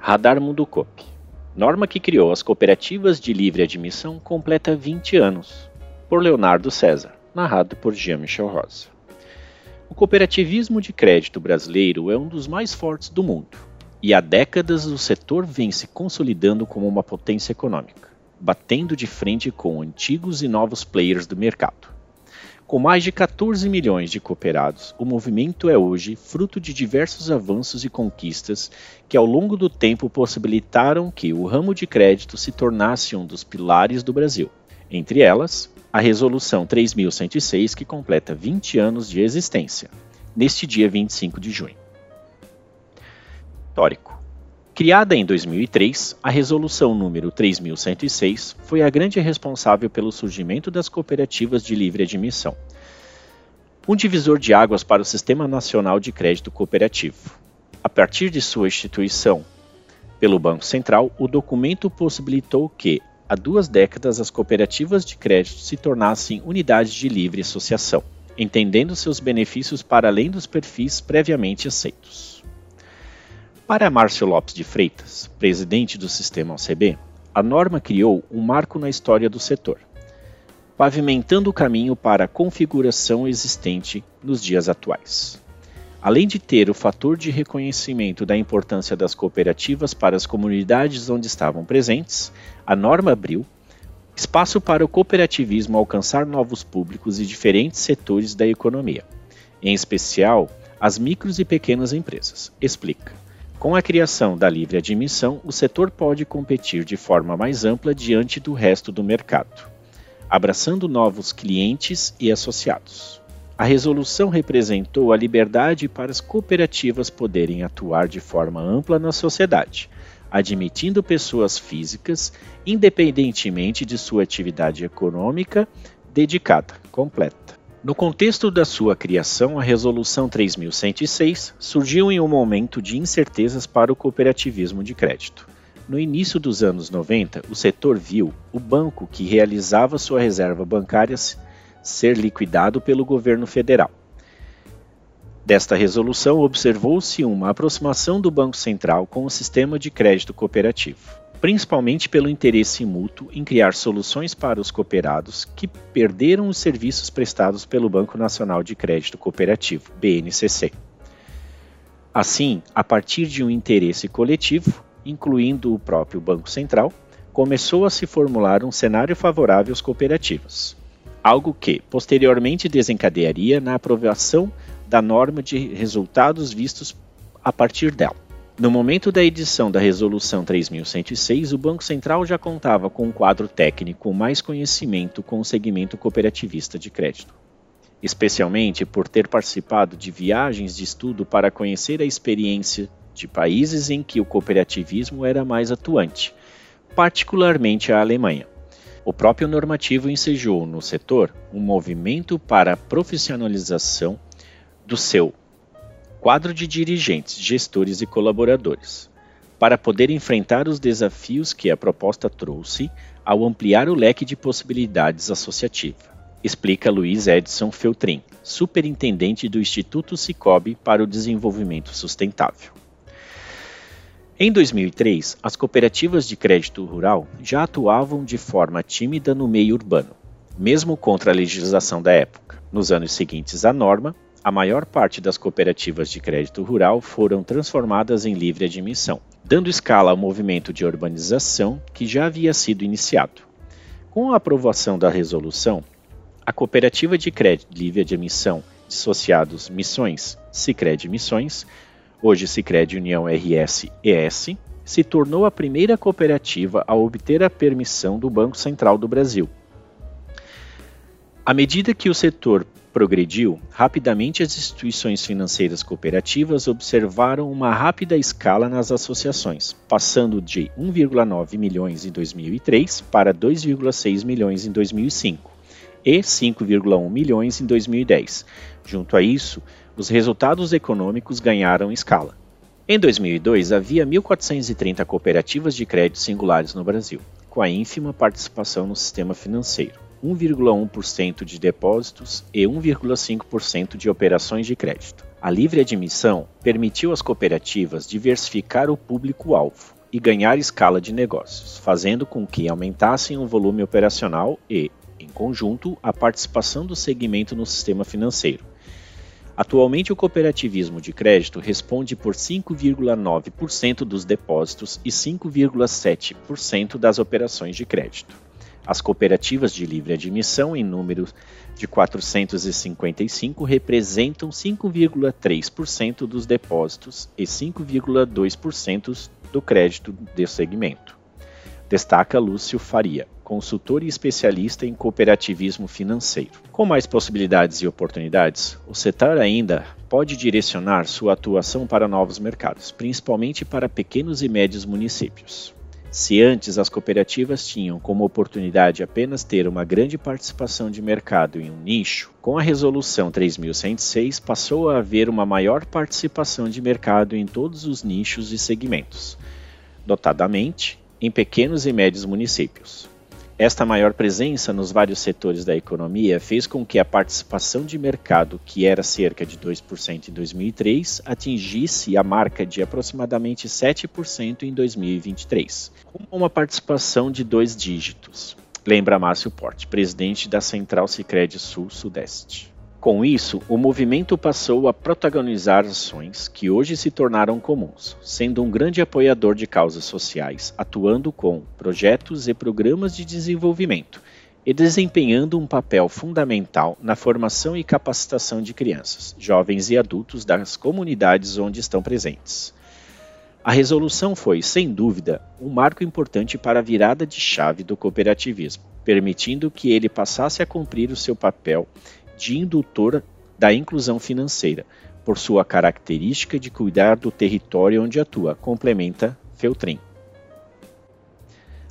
Radar Mundo Coop. Norma que criou as cooperativas de livre admissão completa 20 anos. Por Leonardo César, narrado por Jean-Michel Rosa. O cooperativismo de crédito brasileiro é um dos mais fortes do mundo, e há décadas o setor vem se consolidando como uma potência econômica, batendo de frente com antigos e novos players do mercado. Com mais de 14 milhões de cooperados, o movimento é hoje fruto de diversos avanços e conquistas que, ao longo do tempo, possibilitaram que o ramo de crédito se tornasse um dos pilares do Brasil. Entre elas, a Resolução 3106, que completa 20 anos de existência, neste dia 25 de junho. Histórico. Criada em 2003, a Resolução número 3106 foi a grande responsável pelo surgimento das cooperativas de livre admissão. Um divisor de águas para o Sistema Nacional de Crédito Cooperativo. A partir de sua instituição pelo Banco Central, o documento possibilitou que, há duas décadas, as cooperativas de crédito se tornassem unidades de livre associação, entendendo seus benefícios para além dos perfis previamente aceitos. Para Márcio Lopes de Freitas, presidente do sistema OCB, a norma criou um marco na história do setor, pavimentando o caminho para a configuração existente nos dias atuais. Além de ter o fator de reconhecimento da importância das cooperativas para as comunidades onde estavam presentes, a norma abriu espaço para o cooperativismo alcançar novos públicos e diferentes setores da economia, em especial as micros e pequenas empresas. Explica. Com a criação da livre admissão, o setor pode competir de forma mais ampla diante do resto do mercado, abraçando novos clientes e associados. A resolução representou a liberdade para as cooperativas poderem atuar de forma ampla na sociedade, admitindo pessoas físicas, independentemente de sua atividade econômica dedicada, completa. No contexto da sua criação, a Resolução 3106 surgiu em um momento de incertezas para o cooperativismo de crédito. No início dos anos 90, o setor viu o banco que realizava sua reserva bancária ser liquidado pelo governo federal. Desta resolução, observou-se uma aproximação do Banco Central com o sistema de crédito cooperativo principalmente pelo interesse mútuo em criar soluções para os cooperados que perderam os serviços prestados pelo Banco Nacional de Crédito Cooperativo, BNCC. Assim, a partir de um interesse coletivo, incluindo o próprio Banco Central, começou a se formular um cenário favorável às cooperativas, algo que posteriormente desencadearia na aprovação da norma de resultados vistos a partir dela. No momento da edição da Resolução 3106, o Banco Central já contava com um quadro técnico mais conhecimento com o segmento cooperativista de crédito, especialmente por ter participado de viagens de estudo para conhecer a experiência de países em que o cooperativismo era mais atuante, particularmente a Alemanha. O próprio normativo ensejou no setor um movimento para a profissionalização do seu quadro de dirigentes, gestores e colaboradores, para poder enfrentar os desafios que a proposta trouxe ao ampliar o leque de possibilidades associativa. Explica Luiz Edson Feltrin, superintendente do Instituto Cicobi para o Desenvolvimento Sustentável. Em 2003, as cooperativas de crédito rural já atuavam de forma tímida no meio urbano, mesmo contra a legislação da época. Nos anos seguintes à norma, a maior parte das cooperativas de crédito rural foram transformadas em livre admissão, dando escala ao movimento de urbanização que já havia sido iniciado. Com a aprovação da resolução, a cooperativa de crédito livre admissão dissociados Missões, Sicredi Missões, hoje Sicredi União RS ES, se tornou a primeira cooperativa a obter a permissão do Banco Central do Brasil. À medida que o setor progrediu, rapidamente as instituições financeiras cooperativas observaram uma rápida escala nas associações, passando de 1,9 milhões em 2003 para 2,6 milhões em 2005 e 5,1 milhões em 2010. Junto a isso, os resultados econômicos ganharam escala. Em 2002, havia 1.430 cooperativas de crédito singulares no Brasil, com a ínfima participação no sistema financeiro. 1,1% de depósitos e 1,5% de operações de crédito. A livre admissão permitiu às cooperativas diversificar o público-alvo e ganhar escala de negócios, fazendo com que aumentassem o volume operacional e, em conjunto, a participação do segmento no sistema financeiro. Atualmente, o cooperativismo de crédito responde por 5,9% dos depósitos e 5,7% das operações de crédito. As cooperativas de livre admissão, em número de 455, representam 5,3% dos depósitos e 5,2% do crédito de segmento. Destaca Lúcio Faria, consultor e especialista em cooperativismo financeiro. Com mais possibilidades e oportunidades, o setor ainda pode direcionar sua atuação para novos mercados, principalmente para pequenos e médios municípios. Se antes as cooperativas tinham como oportunidade apenas ter uma grande participação de mercado em um nicho, com a Resolução 3106 passou a haver uma maior participação de mercado em todos os nichos e segmentos, notadamente em pequenos e médios municípios. Esta maior presença nos vários setores da economia fez com que a participação de mercado, que era cerca de 2% em 2003, atingisse a marca de aproximadamente 7% em 2023, com uma participação de dois dígitos. Lembra Márcio Porte, presidente da Central Sicredi Sul-Sudeste. Com isso, o movimento passou a protagonizar ações que hoje se tornaram comuns, sendo um grande apoiador de causas sociais, atuando com projetos e programas de desenvolvimento e desempenhando um papel fundamental na formação e capacitação de crianças, jovens e adultos das comunidades onde estão presentes. A resolução foi, sem dúvida, um marco importante para a virada de chave do cooperativismo, permitindo que ele passasse a cumprir o seu papel de indutor da inclusão financeira, por sua característica de cuidar do território onde atua, complementa Feltrin.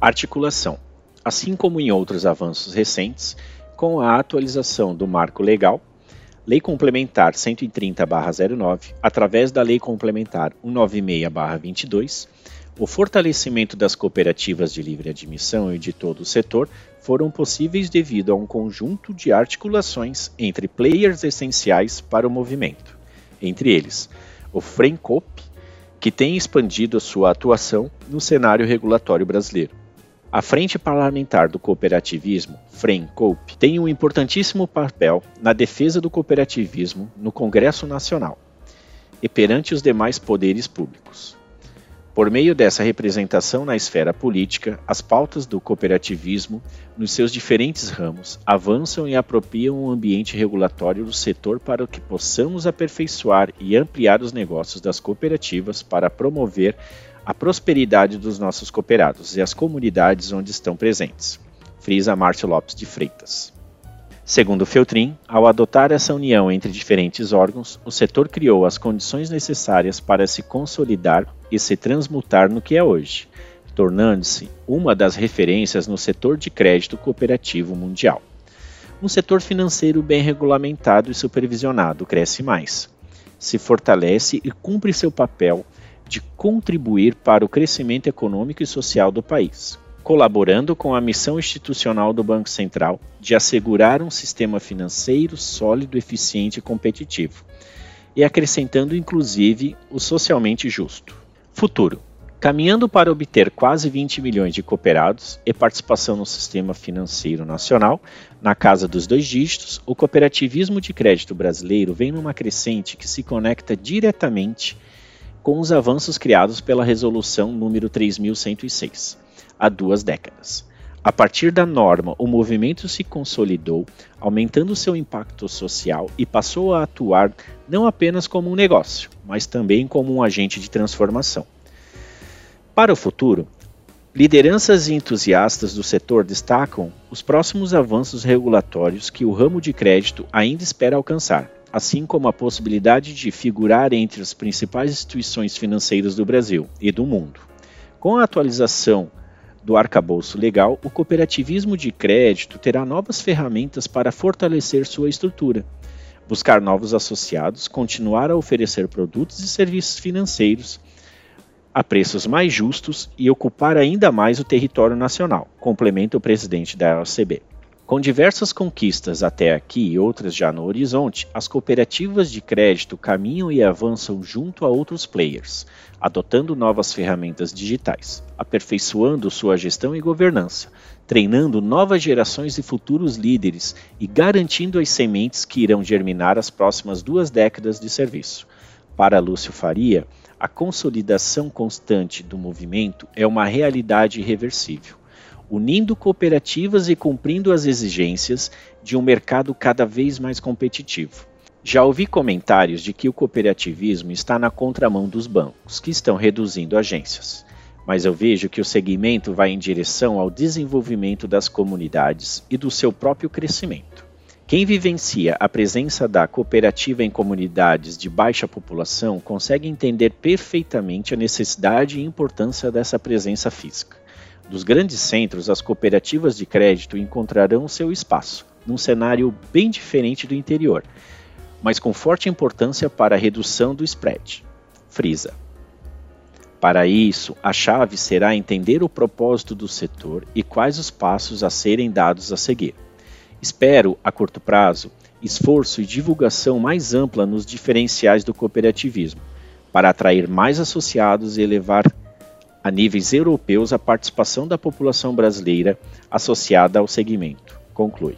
Articulação. Assim como em outros avanços recentes, com a atualização do marco legal, Lei Complementar 130-09, através da Lei Complementar 196-22, o fortalecimento das cooperativas de livre admissão e de todo o setor foram possíveis devido a um conjunto de articulações entre players essenciais para o movimento. Entre eles, o FRENCOP, que tem expandido sua atuação no cenário regulatório brasileiro. A Frente Parlamentar do Cooperativismo, FRENCOP, tem um importantíssimo papel na defesa do cooperativismo no Congresso Nacional e perante os demais poderes públicos. Por meio dessa representação na esfera política, as pautas do cooperativismo, nos seus diferentes ramos, avançam e apropriam o ambiente regulatório do setor para que possamos aperfeiçoar e ampliar os negócios das cooperativas para promover a prosperidade dos nossos cooperados e as comunidades onde estão presentes. Frisa Márcio Lopes de Freitas. Segundo Feltrin, ao adotar essa união entre diferentes órgãos, o setor criou as condições necessárias para se consolidar e se transmutar no que é hoje, tornando-se uma das referências no setor de crédito cooperativo mundial. Um setor financeiro bem regulamentado e supervisionado cresce mais, se fortalece e cumpre seu papel de contribuir para o crescimento econômico e social do país, colaborando com a missão institucional do Banco Central de assegurar um sistema financeiro sólido, eficiente e competitivo, e acrescentando inclusive o socialmente justo. Futuro. Caminhando para obter quase 20 milhões de cooperados e participação no sistema financeiro nacional, na casa dos dois dígitos, o cooperativismo de crédito brasileiro vem numa crescente que se conecta diretamente com os avanços criados pela Resolução número 3106 há duas décadas. A partir da norma, o movimento se consolidou, aumentando seu impacto social e passou a atuar não apenas como um negócio, mas também como um agente de transformação. Para o futuro, lideranças e entusiastas do setor destacam os próximos avanços regulatórios que o ramo de crédito ainda espera alcançar, assim como a possibilidade de figurar entre as principais instituições financeiras do Brasil e do mundo. Com a atualização do arcabouço legal, o cooperativismo de crédito terá novas ferramentas para fortalecer sua estrutura, buscar novos associados, continuar a oferecer produtos e serviços financeiros a preços mais justos e ocupar ainda mais o território nacional, complementa o presidente da OCB. Com diversas conquistas até aqui e outras já no horizonte, as cooperativas de crédito caminham e avançam junto a outros players, adotando novas ferramentas digitais, aperfeiçoando sua gestão e governança, treinando novas gerações e futuros líderes e garantindo as sementes que irão germinar as próximas duas décadas de serviço. Para Lúcio Faria, a consolidação constante do movimento é uma realidade irreversível unindo cooperativas e cumprindo as exigências de um mercado cada vez mais competitivo. Já ouvi comentários de que o cooperativismo está na contramão dos bancos, que estão reduzindo agências. Mas eu vejo que o segmento vai em direção ao desenvolvimento das comunidades e do seu próprio crescimento. Quem vivencia a presença da cooperativa em comunidades de baixa população consegue entender perfeitamente a necessidade e importância dessa presença física. Dos grandes centros, as cooperativas de crédito encontrarão seu espaço, num cenário bem diferente do interior, mas com forte importância para a redução do spread. Frisa. Para isso, a chave será entender o propósito do setor e quais os passos a serem dados a seguir. Espero, a curto prazo, esforço e divulgação mais ampla nos diferenciais do cooperativismo, para atrair mais associados e elevar a níveis europeus a participação da população brasileira associada ao segmento, conclui.